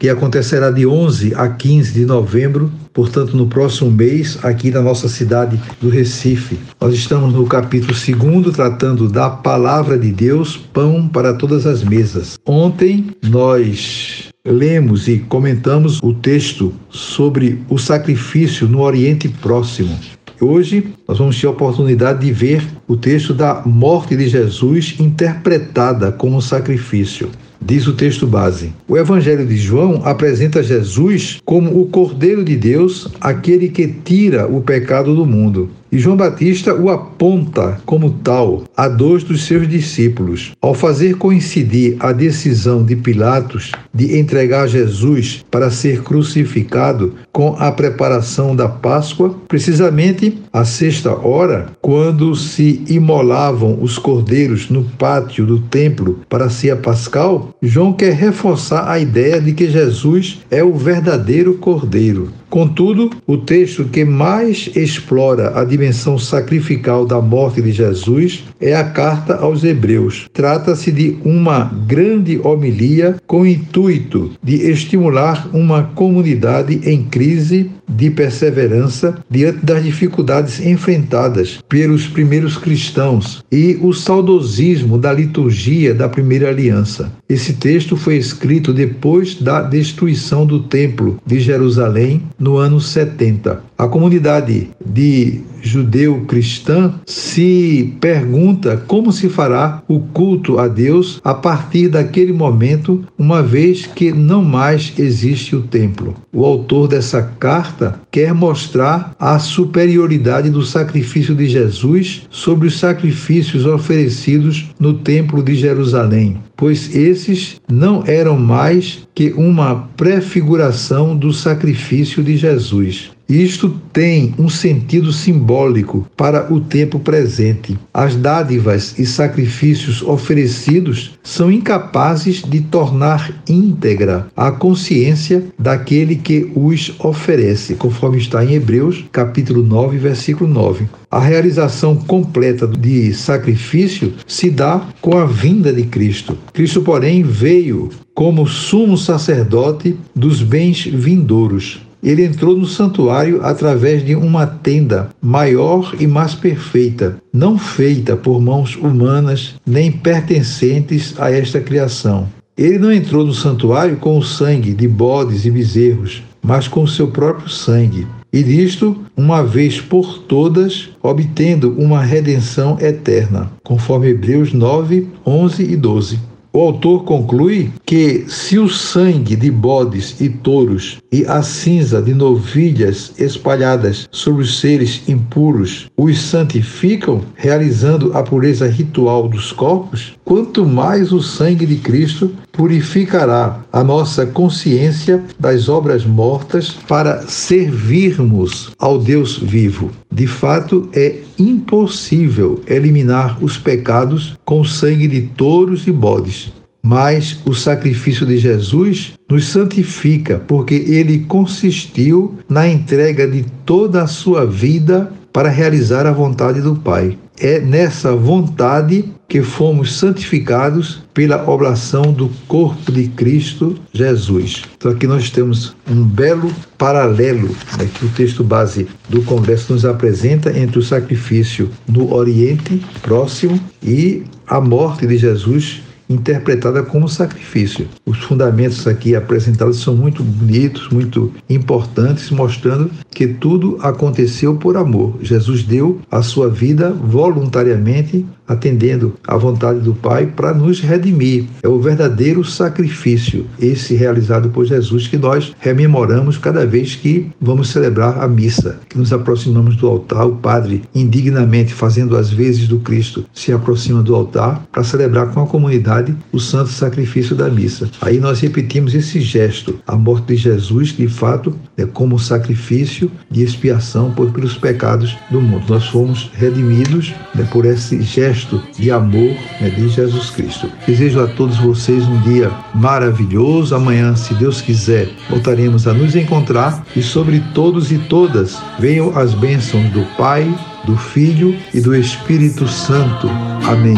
que acontecerá de 11 a 15 de novembro, portanto, no próximo mês, aqui na nossa cidade do Recife. Nós estamos no capítulo 2, tratando da palavra de Deus, pão para todas as mesas. Ontem nós lemos e comentamos o texto sobre o sacrifício no Oriente Próximo. Hoje nós vamos ter a oportunidade de ver o texto da morte de Jesus interpretada como sacrifício. Diz o texto base. O Evangelho de João apresenta Jesus como o Cordeiro de Deus, aquele que tira o pecado do mundo. E João Batista o aponta como tal a dois dos seus discípulos. Ao fazer coincidir a decisão de Pilatos de entregar Jesus para ser crucificado com a preparação da Páscoa, precisamente à sexta hora, quando se imolavam os cordeiros no pátio do templo para a ceia pascal, João quer reforçar a ideia de que Jesus é o verdadeiro cordeiro. Contudo, o texto que mais explora a dimensão sacrificial da morte de Jesus é a carta aos Hebreus. Trata-se de uma grande homilia com o intuito de estimular uma comunidade em crise de perseverança diante das dificuldades enfrentadas pelos primeiros cristãos e o saudosismo da liturgia da primeira aliança. Esse texto foi escrito depois da destruição do Templo de Jerusalém no ano 70. A comunidade de judeu-cristã se pergunta como se fará o culto a Deus a partir daquele momento, uma vez que não mais existe o templo. O autor dessa carta quer mostrar a superioridade do sacrifício de Jesus sobre os sacrifícios oferecidos no templo de Jerusalém, pois esses não eram mais que uma prefiguração do sacrifício de Jesus. Isto tem um sentido simbólico para o tempo presente. As dádivas e sacrifícios oferecidos são incapazes de tornar íntegra a consciência daquele que os oferece, conforme está em Hebreus, capítulo 9, versículo 9. A realização completa de sacrifício se dá com a vinda de Cristo. Cristo, porém, veio como sumo sacerdote dos bens vindouros ele entrou no santuário através de uma tenda maior e mais perfeita, não feita por mãos humanas nem pertencentes a esta criação. Ele não entrou no santuário com o sangue de bodes e bezerros, mas com o seu próprio sangue. E disto, uma vez por todas, obtendo uma redenção eterna, conforme Hebreus 9, 11 e 12. O autor conclui que se o sangue de bodes e touros e a cinza de novilhas espalhadas sobre os seres impuros os santificam, realizando a pureza ritual dos corpos, quanto mais o sangue de Cristo purificará a nossa consciência das obras mortas para servirmos ao Deus vivo. De fato, é impossível eliminar os pecados com o sangue de touros e bodes. Mas o sacrifício de Jesus nos santifica, porque ele consistiu na entrega de toda a sua vida para realizar a vontade do Pai. É nessa vontade que fomos santificados pela oblação do corpo de Cristo Jesus. Então aqui nós temos um belo paralelo né, que o texto base do Congresso nos apresenta entre o sacrifício no Oriente Próximo e a morte de Jesus interpretada como sacrifício. Os fundamentos aqui apresentados são muito bonitos, muito importantes, mostrando que tudo aconteceu por amor. Jesus deu a sua vida voluntariamente atendendo à vontade do Pai para nos redimir. É o verdadeiro sacrifício, esse realizado por Jesus, que nós rememoramos cada vez que vamos celebrar a missa, que nos aproximamos do altar. O Padre, indignamente fazendo as vezes do Cristo, se aproxima do altar para celebrar com a comunidade o santo sacrifício da missa. Aí nós repetimos esse gesto, a morte de Jesus, de fato é como sacrifício de expiação por, pelos pecados do mundo. Nós fomos redimidos né, por esse gesto de amor né, de Jesus Cristo. Desejo a todos vocês um dia maravilhoso. Amanhã, se Deus quiser, voltaremos a nos encontrar e sobre todos e todas venham as bênçãos do Pai, do Filho e do Espírito Santo. Amém.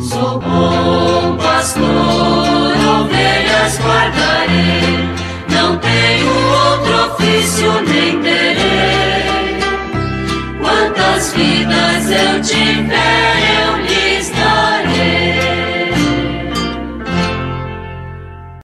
Sou bom pastor, ovelhas guardarei, não tenho outro ofício nem terei. Quantas vidas eu tiver